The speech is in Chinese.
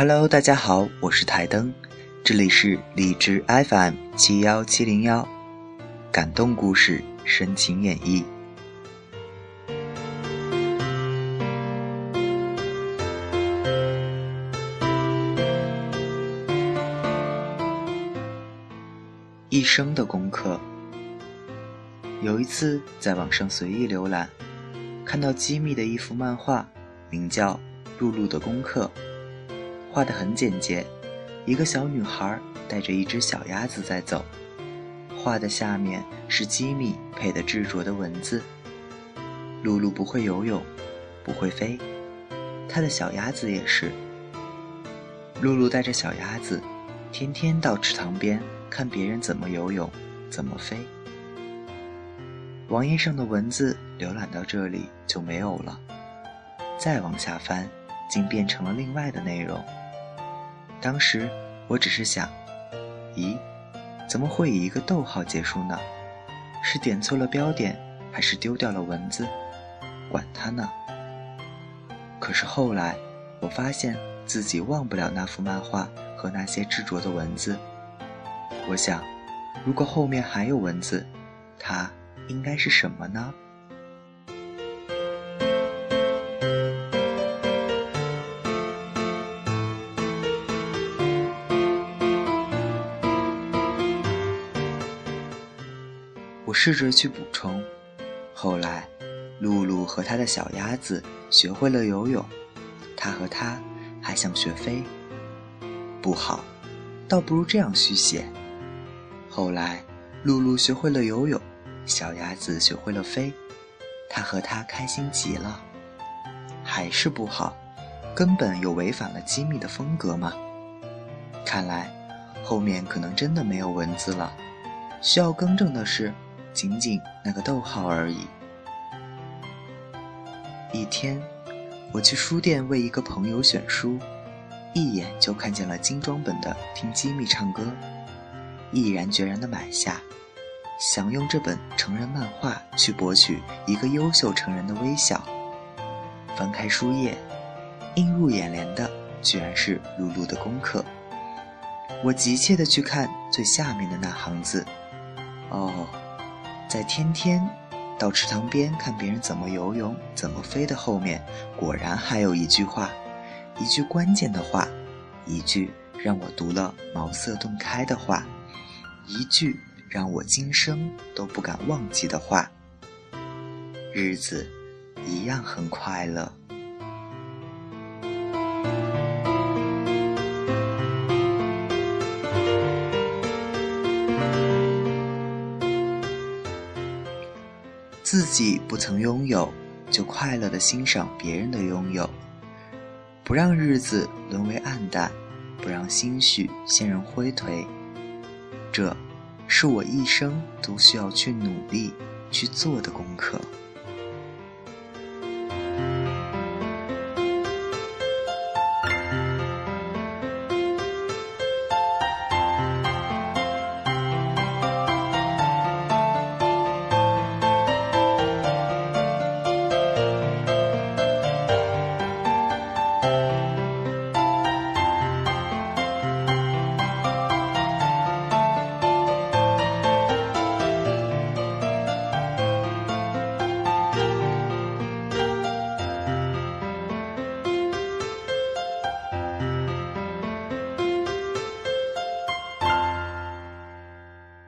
Hello，大家好，我是台灯，这里是荔枝 FM 七幺七零幺，感动故事，深情演绎。一生的功课。有一次在网上随意浏览，看到机密的一幅漫画，名叫《露露的功课》，画得很简洁，一个小女孩带着一只小鸭子在走，画的下面是机密配的执着的文字。露露不会游泳，不会飞，她的小鸭子也是。露露带着小鸭子，天天到池塘边。看别人怎么游泳，怎么飞。网页上的文字浏览到这里就没有了，再往下翻，竟变成了另外的内容。当时我只是想，咦，怎么会以一个逗号结束呢？是点错了标点，还是丢掉了文字？管他呢。可是后来，我发现自己忘不了那幅漫画和那些执着的文字。我想，如果后面还有文字，它应该是什么呢？我试着去补充。后来，露露和他的小鸭子学会了游泳，他和他还想学飞。不好，倒不如这样续写。后来，露露学会了游泳，小鸭子学会了飞，它和它开心极了。还是不好，根本有违反了机密的风格嘛。看来，后面可能真的没有文字了，需要更正的是，仅仅那个逗号而已。一天，我去书店为一个朋友选书，一眼就看见了精装本的《听机密唱歌》。毅然决然地买下，想用这本成人漫画去博取一个优秀成人的微笑。翻开书页，映入眼帘的居然是露露的功课。我急切地去看最下面的那行字。哦，在天天到池塘边看别人怎么游泳、怎么飞的后面，果然还有一句话，一句关键的话，一句让我读了茅塞顿开的话。一句让我今生都不敢忘记的话，日子一样很快乐。自己不曾拥有，就快乐的欣赏别人的拥有，不让日子沦为暗淡，不让心绪陷入灰颓。这，是我一生都需要去努力去做的功课。